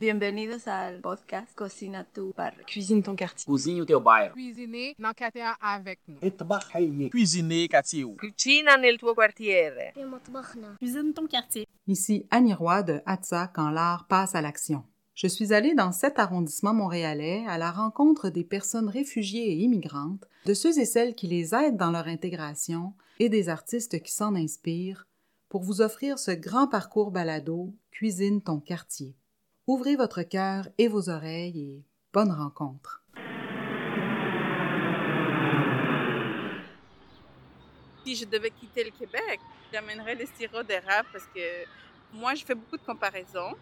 Bienvenue Bienvenidos ao podcast Cocina tu Bar. Cuisine ton quartier. Cozinha o teu bairro. Cuisiner quartier avec nous? Trabalhei. Cuisiner quartier. Cucina nel tuo quartiere. Cuisine ton quartier. Ici Annie Roy de Atza quand l'art passe à l'action. Je suis allée dans cet arrondissement montréalais à la rencontre des personnes réfugiées et immigrantes, de ceux et celles qui les aident dans leur intégration et des artistes qui s'en inspirent pour vous offrir ce grand parcours balado Cuisine ton quartier. Ouvrez votre cœur et vos oreilles et bonne rencontre. Si je devais quitter le Québec, j'amènerais le sirop d'érable parce que moi, je fais beaucoup de comparaisons.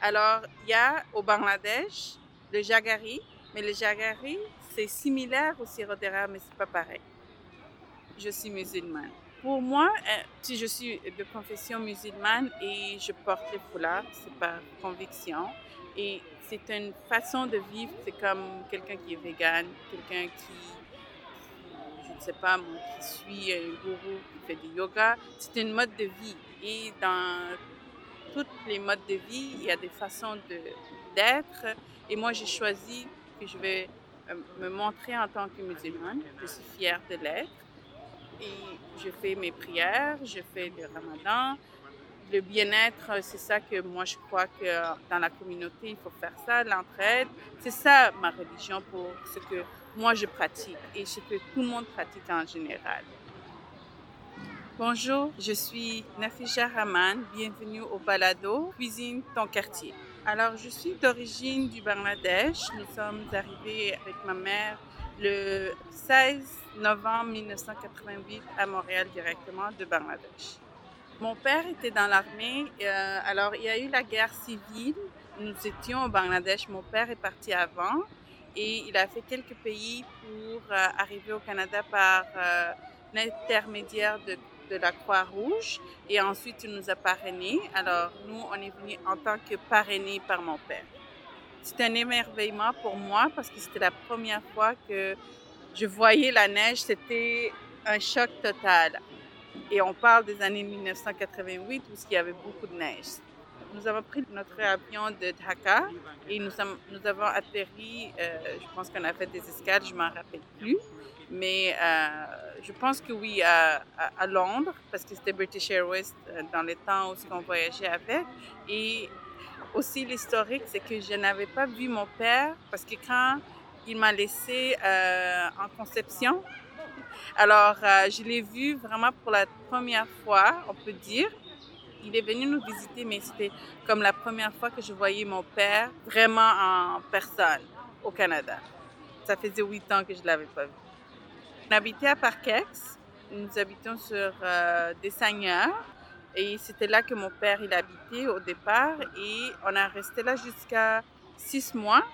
Alors, il y a au Bangladesh le jagari, mais le jagari, c'est similaire au sirop d'érable, mais c'est pas pareil. Je suis musulmane. Pour moi, euh, si je suis de confession musulmane et je porte le foulard, c'est par conviction. Et c'est une façon de vivre, c'est comme quelqu'un qui est vegan, quelqu'un qui, je ne sais pas, qui suit un gourou, qui fait du yoga. C'est une mode de vie. Et dans tous les modes de vie, il y a des façons d'être. Et moi, j'ai choisi que je vais euh, me montrer en tant que musulmane. Je suis fière de l'être. Et je fais mes prières, je fais le ramadan. Le bien-être, c'est ça que moi, je crois que dans la communauté, il faut faire ça, l'entraide. C'est ça ma religion pour ce que moi, je pratique et ce que tout le monde pratique en général. Bonjour, je suis Nafisha Rahman. Bienvenue au Balado Cuisine ton quartier. Alors, je suis d'origine du Bangladesh. Nous sommes arrivés avec ma mère le 16 novembre 1988 à Montréal directement de Bangladesh. Mon père était dans l'armée. euh, alors, il y a eu la guerre civile. Nous étions au Bangladesh. Mon père est parti avant et il a fait quelques pays pour euh, arriver au Canada par euh, l'intermédiaire de, de la Croix-Rouge. Et ensuite, il nous a parrainés. Alors, nous, on est venus en tant que parrainés par mon père. C'était un émerveillement pour moi parce que c'était la première fois que je voyais la neige. C'était un choc total. Et on parle des années 1988 où il y avait beaucoup de neige. Nous avons pris notre avion de Dhaka et nous, avons atterri, euh, je pense qu'on a fait des escales, je ne m'en rappelle plus. Mais euh, je pense que oui, à Londres, parce que c'était British Airways euh, dans les temps où on voyageait avec. Et aussi l'historique, c'est que je n'avais pas vu mon père parce que quand il m'a laissé euh, en conception, alors euh, je l'ai vu vraiment pour la première fois, on peut dire. Il est venu nous visiter, mais c'était comme la première fois que je voyais mon père vraiment en personne au Canada. Ça faisait huit ans que je ne l'avais pas vu. On habitait à Parkex. Nous habitons sur euh, des seigneurs. Et c'était là que mon père il habitait au départ. Et on a resté là jusqu'à six mois.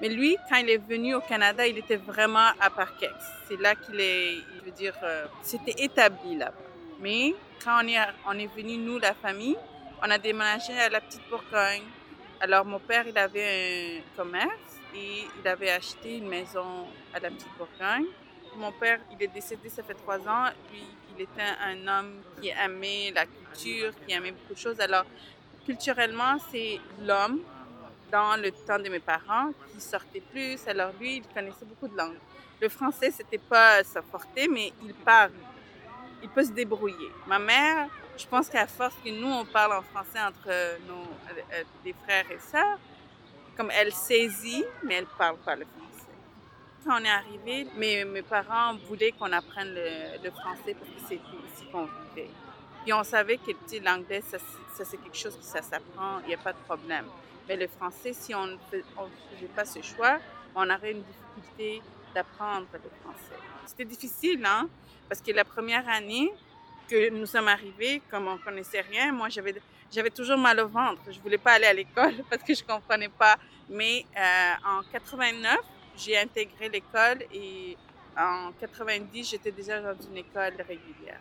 Mais lui, quand il est venu au Canada, il était vraiment à Parkex. C'est là qu'il est, je veux dire, euh, c'était établi là. Mais quand on est, on est venu, nous, la famille, on a déménagé à la Petite Bourgogne. Alors, mon père, il avait un commerce et il avait acheté une maison à la Petite Bourgogne. Mon père, il est décédé, ça fait trois ans. Lui, il était un homme qui aimait la qui aimait beaucoup de choses. Alors, culturellement, c'est l'homme dans le temps de mes parents qui sortait plus. Alors, lui, il connaissait beaucoup de langues. Le français, c'était pas sa forté, mais il parle. Il peut se débrouiller. Ma mère, je pense qu'à force que nous, on parle en français entre nos euh, des frères et sœurs, comme elle saisit, mais elle parle pas le français. Quand on est arrivé, mes, mes parents voulaient qu'on apprenne le, français parce que c'était ici qu'on vivait. Puis on savait que l'anglais, ça, ça, c'est quelque chose que ça s'apprend, il n'y a pas de problème. Mais le français, si on ne faisait pas ce choix, on aurait une difficulté d'apprendre le français. C'était difficile, hein? Parce que la première année que nous sommes arrivés, comme on ne connaissait rien, moi, j'avais, j'avais toujours mal au ventre. Je ne voulais pas aller à l'école parce que je ne comprenais pas. Mais euh, en 89, j'ai intégré l'école et en 90, j'étais déjà dans une école régulière.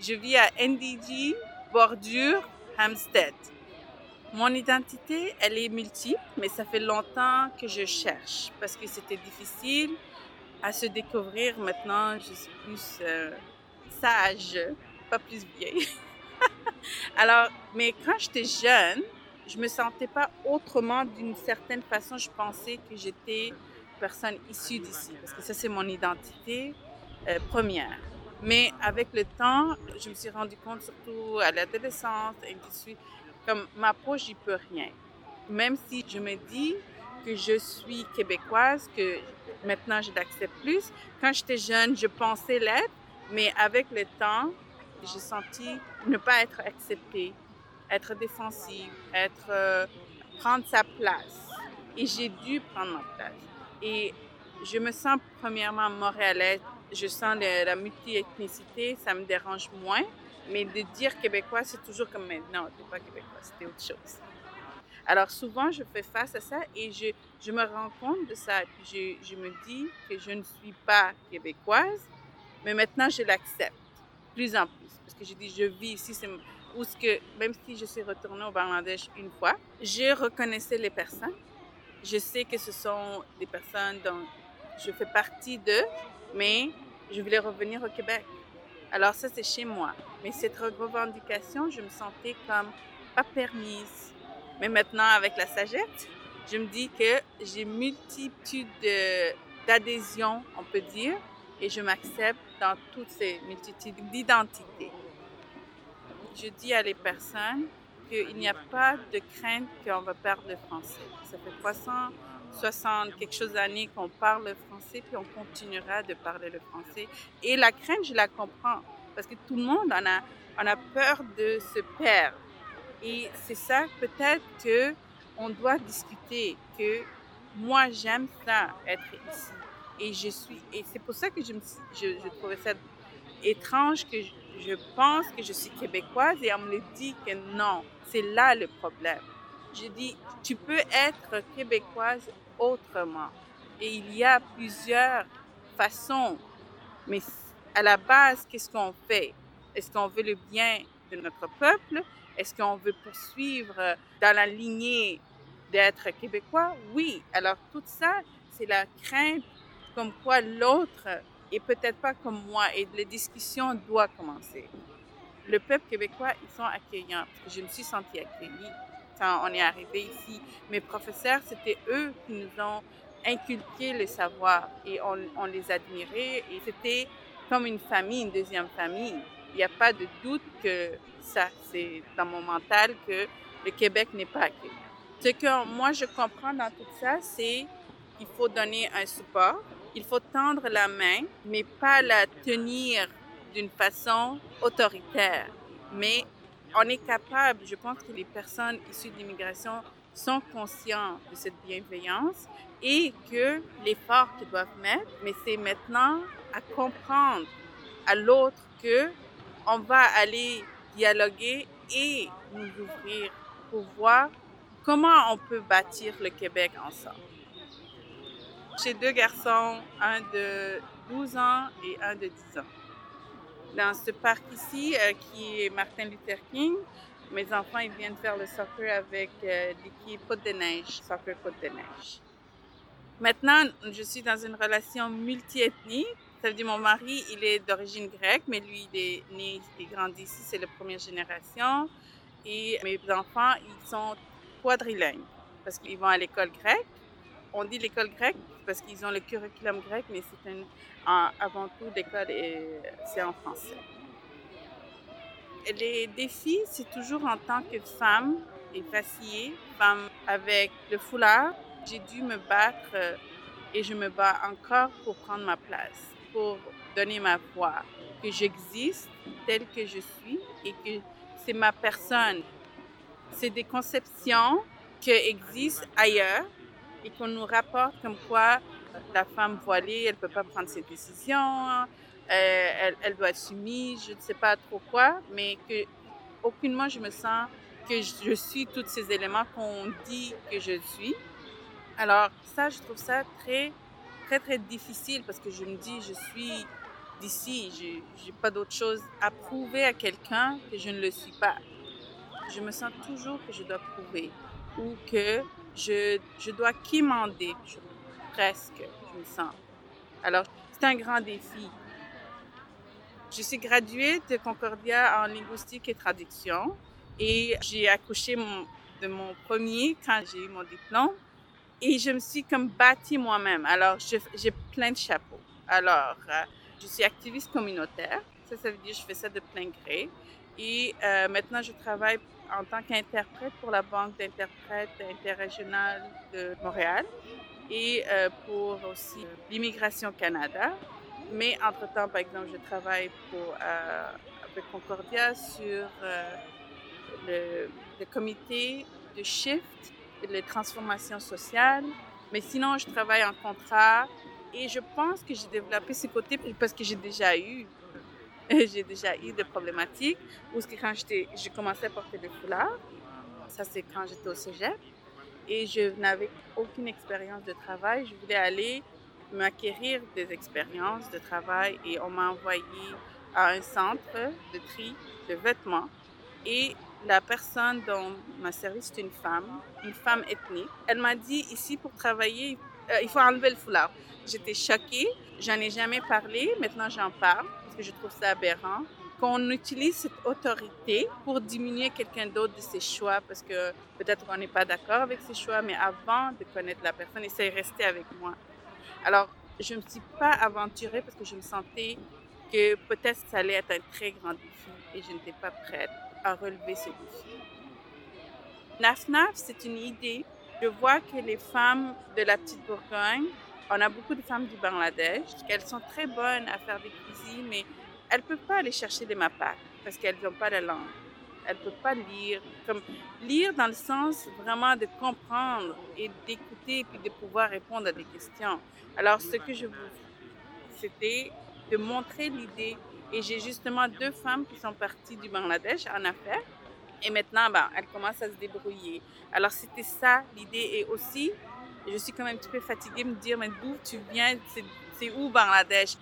Je vis à NDG, Bordure, Hampstead. Mon identité, elle est multiple, mais ça fait longtemps que je cherche parce que c'était difficile à se découvrir. Maintenant, je suis plus euh, sage, pas plus vieille. Alors, mais quand j'étais jeune, je me sentais pas autrement d'une certaine façon. Je pensais que j'étais personne issue d'ici, parce que ça, c'est mon identité euh, première. Mais avec le temps, je me suis rendu compte, surtout à l'adolescence, et suis comme ma peau, j'y peux rien. Même si je me dis que je suis québécoise, que maintenant je l'accepte plus. Quand j'étais jeune, je pensais l'être, mais avec le temps, j'ai senti ne pas être acceptée, être défensive, être euh, prendre sa place. Et j'ai dû prendre ma place. Et je me sens premièrement montréalaise. Je sens la multi-ethnicité, ça me dérange moins. Mais de dire québécois, c'est toujours comme, non, t'es pas québécois, c'était autre chose. Alors souvent, je fais face à ça et je, me rends compte de ça. Je, me dis que je ne suis pas québécoise, mais maintenant je l'accepte plus en plus. Parce que je dis, je vis ici, c'est ce que, même si je suis retournée au Bangladesh une fois, je reconnaissais les personnes. Je sais que ce sont des personnes dont je fais partie d'eux, mais je voulais revenir au Québec. Alors ça, c'est chez moi. Mais cette revendication, je me sentais comme pas permise. Mais maintenant, avec la sagesse, je me dis que j'ai multitude d'adhésions, on peut dire, et je m'accepte dans toutes ces multitudes d'identités. Je dis à les personnes qu'il n'y a pas de crainte qu'on va perdre le français. Ça fait 360 quelque chose d'années qu'on parle le français, puis on continuera de parler le français. Et la crainte, je la comprends, parce que tout le monde en a, en a peur de se perdre. Et c'est ça, peut-être que on doit discuter, que moi, j'aime ça, être ici. Et je suis, et c'est pour ça que je, je trouvais ça étrange que je, je pense que je suis québécoise et on me dit que non, c'est là le problème. Je dis, tu peux être québécoise autrement. Et il y a plusieurs façons. Mais à la base, qu'est-ce qu'on fait? Est-ce qu'on veut le bien de notre peuple? Est-ce qu'on veut poursuivre dans la lignée d'être québécois? Oui. Alors tout ça, c'est la crainte comme quoi l'autre est peut-être pas comme moi et les discussions doivent commencer. Le peuple québécois, ils sont accueillants je me suis sentie accueillie quand on est arrivé ici. Mes professeurs, c'était eux qui nous ont inculqué le savoir et on, les admirait et c'était comme une famille, une deuxième famille. Il n'y a pas de doute que ça, c'est dans mon mental que le Québec n'est pas accueilli. Ce que moi je comprends dans tout ça, c'est qu'il faut donner un support, il faut tendre la main, mais pas la tenir d'une façon autoritaire. Mais on est capable, je pense que les personnes issues de l'immigration sont conscients de cette bienveillance et que l'effort qu'ils doivent mettre, mais c'est maintenant à comprendre à l'autre que on va aller dialoguer et nous ouvrir pour voir comment on peut bâtir le Québec ensemble. J'ai deux garçons, un de 12 ans et un de 10 ans. Dans ce parc ici, euh, qui est Martin Luther King, mes enfants ils viennent faire le soccer avec euh, l'équipe Côte de Neige, Soccer Côte de Neige. Maintenant, je suis dans une relation multiethnique. Ça veut dire mon mari, il est d'origine grecque, mais lui, il est né et grandi ici, c'est la première génération. Et mes enfants, ils sont quadrilingues parce qu'ils vont à l'école grecque. On dit l'école grecque parce qu'ils ont le curriculum grec, mais c'est avant tout l'école c'est en français. Les défis, c'est toujours en tant que femme et vacillée, femme avec le foulard, j'ai dû me battre euh, et je me bats encore pour prendre ma place, pour donner ma voix, que j'existe telle que je suis et que c'est ma personne. C'est des conceptions qui existent ailleurs et qu'on nous rapporte comme quoi la femme voilée, elle ne peut pas prendre ses décisions, euh, elle, elle, doit être soumise, je ne sais pas trop quoi, mais que aucunement je me sens que je suis tous ces éléments qu'on dit que je suis. Alors ça, je trouve ça très, très, très difficile parce que je me dis, je suis d'ici, je n'ai pas d'autre chose à prouver à quelqu'un que je ne le suis pas. Je me sens toujours que je dois prouver ou que je, je dois quémander, presque, je me sens. Alors, c'est un grand défi. Je suis graduée de Concordia en linguistique et traduction et j'ai accouché de mon premier quand j'ai eu mon diplôme. Et je me suis comme bâtie moi-même. Alors, j'ai plein de chapeaux. Alors, euh, je suis activiste communautaire. Ça, ça veut dire que je fais ça de plein gré. Et euh, maintenant, je travaille en tant qu'interprète pour la Banque d'interprètes interrégionale de Montréal et euh, pour aussi l'Immigration Canada. Mais entre-temps, par exemple, je travaille avec Concordia sur le, comité de shift les transformations sociales. Mais sinon, je travaille en contrat et je pense que j'ai développé ce côté parce que j'ai déjà eu, j'ai déjà eu des problématiques. Que quand j'ai commencé à porter le foulard, ça c'est quand j'étais au cégep, et je n'avais aucune expérience de travail. Je voulais aller m'acquérir des expériences de travail et on m'a envoyé à un centre de tri de vêtements. Et la personne dont m'a servi, c'est une femme, une femme ethnique. Elle m'a dit ici pour travailler, euh, il faut enlever le foulard. J'étais choquée, j'en ai jamais parlé, maintenant j'en parle je trouve ça aberrant. Qu'on utilise cette autorité pour diminuer quelqu'un d'autre de ses choix parce que peut-être qu'on n'est pas d'accord avec ses choix, mais avant de connaître la personne, et ça est resté avec moi. Alors, je ne me suis pas aventurée parce que je me sentais que peut-être ça allait être un très grand défi et je n'étais pas prête à relever ce défi. NAFNAF, c'est une idée. Je vois que les femmes de la petite Bourgogne, on a beaucoup de femmes du Bangladesh, qu'elles sont très bonnes à faire des cuisines, mais elles ne peuvent pas aller chercher des mapas parce qu'elles n'ont pas la langue. Elles ne peuvent pas lire. Comme, lire dans le sens vraiment de comprendre et d'écouter et puis de pouvoir répondre à des questions. Alors, ce que je veux, c'était de montrer l'idée et j'ai justement deux femmes qui sont parties du Bangladesh en affaires. Et maintenant, ben, elles commencent à se débrouiller. Alors, c'était ça l'idée. Et aussi, je suis quand même un petit peu fatiguée de me dire, mais d'où tu viens? C'est où Bangladesh?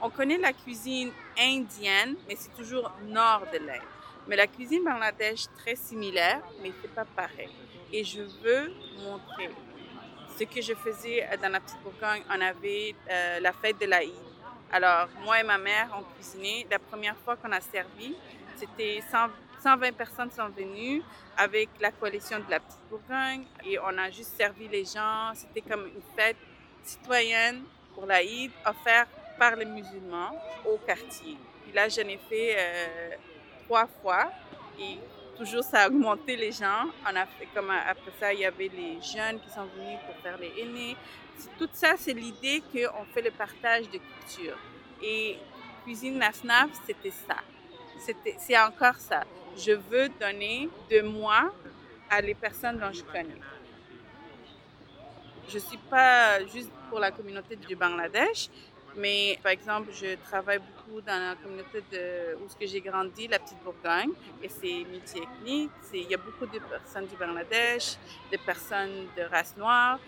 On connaît la cuisine indienne, mais c'est toujours nord de l'Inde. Mais la cuisine Bangladesh, très similaire, mais c'est pas pareil. Et je veux montrer ce que je faisais dans la petite Bourgogne. On avait euh, la fête de l'Aïd alors, moi et ma mère, on cuisiné. La première fois qu'on a servi, c'était 120 personnes sont venues avec la coalition de la Petite Bourgogne et on a juste servi les gens. C'était comme une fête citoyenne pour l'Aïd offerte par les musulmans au quartier. Puis là, j'en ai fait euh, trois fois et toujours ça a augmenté les gens. Comme après ça, il y avait les jeunes qui sont venus pour faire les aînés. Tout ça, c'est l'idée qu'on fait le partage de culture. Et Cuisine Naf c'était ça. C'est encore ça. Je veux donner de moi à les personnes dont je connais. Je ne suis pas juste pour la communauté du Bangladesh, mais par exemple, je travaille beaucoup dans la communauté où j'ai grandi, la Petite Bourgogne, et c'est multi-ethnique. Il y a beaucoup de personnes du Bangladesh, des personnes de race noire.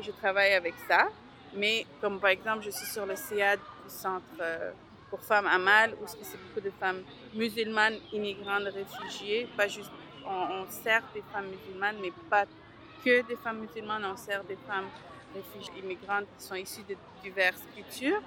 je travaille avec ça. Mais comme par exemple, je suis sur le CIAD du Centre euh, pour femmes à Mal, où c'est beaucoup de femmes musulmanes, immigrantes, réfugiées? Pas juste, on, sert des femmes musulmanes, mais pas que des femmes musulmanes, on sert des femmes réfugiés immigrantes qui sont issus de diverses cultures.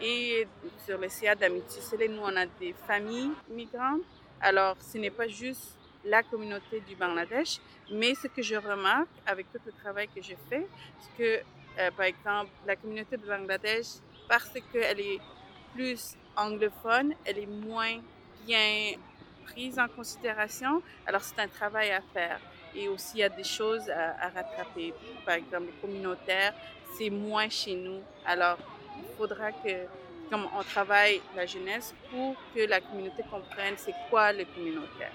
Et sur le CA d'amitié nous, on a des familles migrantes. Alors, ce n'est pas juste la communauté du Bangladesh, mais ce que je remarque avec tout le travail que je fais, c'est que, euh, par exemple, la communauté du Bangladesh, parce qu'elle est plus anglophone, elle est moins bien prise en considération. Alors, c'est un travail à faire et aussi il y a des choses à, rattraper. Par exemple, les communautaires, c'est moins chez nous. Alors, il faudra que, comme on travaille la jeunesse, pour que la communauté comprenne c'est quoi le communautaire.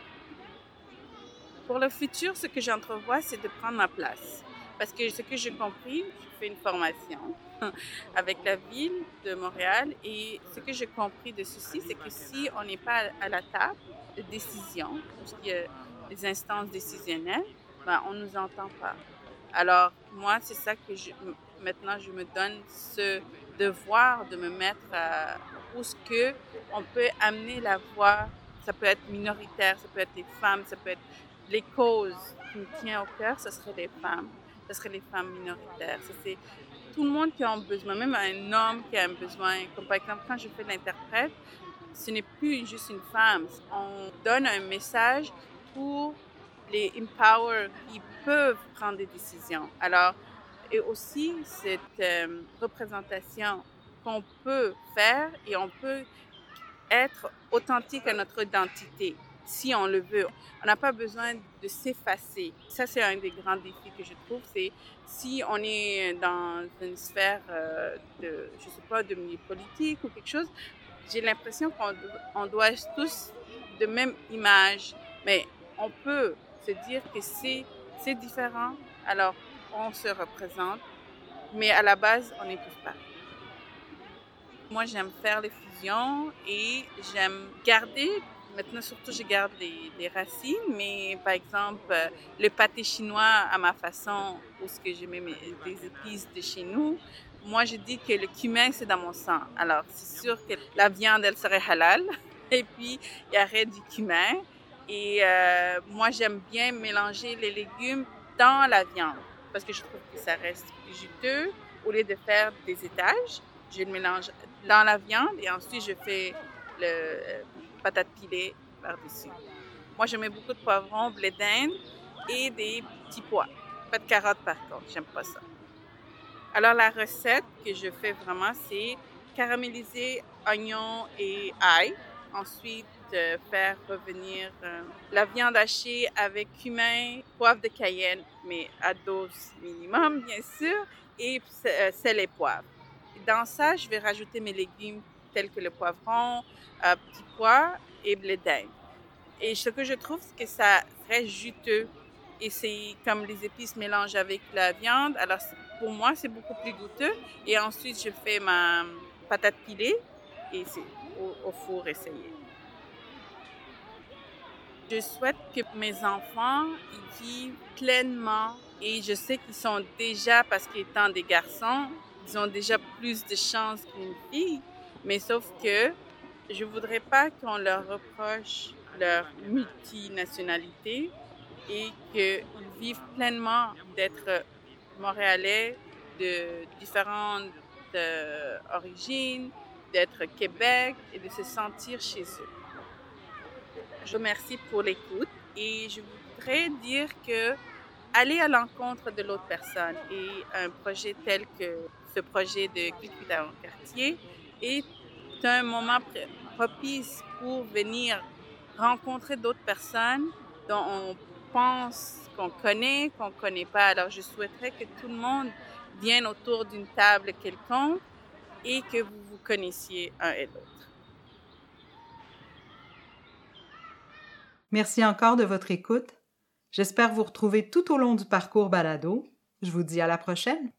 Pour le futur, ce que j'entrevois, c'est de prendre ma place. Parce que ce que j'ai compris, je fais une formation avec la ville de Montréal et ce que j'ai compris de ceci, c'est que si on n'est pas à la table de décision, parce que les instances décisionnelles, ben, on ne nous entend pas. Alors, moi, c'est ça que je, maintenant, je me donne ce devoir de me mettre à, où ce que on peut amener la voix, ça peut être minoritaire, ça peut être les femmes, ça peut être les causes qui me tiennent au cœur, ce serait les femmes, ce serait les femmes minoritaires. C'est tout le monde qui a un besoin, même un homme qui a un besoin. Comme par exemple, quand je fais l'interprète, ce n'est plus juste une femme. On donne un message pour les empower, qui peuvent prendre des décisions. Alors, et aussi cette euh, représentation qu'on peut faire et on peut être authentique à notre identité si on le veut. On n'a pas besoin de s'effacer. Ça, c'est un des grands défis que je trouve. C'est si on est dans une sphère euh, de, je sais pas, de milieu politique ou quelque chose, j'ai l'impression qu'on doit tous de même image, mais on peut se dire que c'est différent. Alors, on se représente, mais à la base, on est tous pareils. Moi, j'aime faire les fusions et j'aime garder Maintenant, surtout, je garde les, racines, mais par exemple, euh, le pâté chinois à ma façon, où ce que je mets des épices de chez nous, moi, je dis que le cumin, c'est dans mon sang. Alors, c'est sûr que la viande, elle serait halal. Et puis, il y aurait du cumin. Et euh, moi, j'aime bien mélanger les légumes dans la viande parce que je trouve que ça reste juteux. Au lieu de faire des étages, je le mélange dans la viande et ensuite je fais le patates pilées par-dessus. Moi, je mets beaucoup de poivrons, blé d'Inde et des petits pois. Pas de carottes par contre, j'aime pas ça. Alors, la recette que je fais vraiment, c'est caraméliser oignons et ail. Ensuite, euh, faire revenir euh, la viande hachée avec cumin, poivre de cayenne, mais à dose minimum, bien sûr, et euh, sel et poivre. Dans ça, je vais rajouter mes légumes tels que le poivron, euh, petits pois et blé d'Inde. Et ce que je trouve, c'est que ça reste juteux et c'est comme les épices mélangent avec la viande. Alors pour moi, c'est beaucoup plus goûteux. Et ensuite, je fais ma patate pilée et c'est au, four essayé. Je souhaite que mes enfants ils vivent pleinement et je sais qu'ils sont déjà, parce qu'étant des garçons, ils ont déjà plus de chances qu'une fille. Mais sauf que je voudrais pas qu'on leur reproche leur multinationalité et qu'ils vivent pleinement d'être montréalais de différentes euh, origines, d'être Québec et de se sentir chez eux. Je vous remercie pour l'écoute et je voudrais dire que aller à l'encontre de l'autre personne et un projet tel que ce projet de Cuit en quartier est un moment propice pour venir rencontrer d'autres personnes dont on pense qu'on connaît, qu'on ne connaît pas. Alors, je souhaiterais que tout le monde vienne autour d'une table quelconque et que vous vous connaissiez un et l'autre. Merci encore de votre écoute. J'espère vous retrouver tout au long du parcours balado. Je vous dis à la prochaine.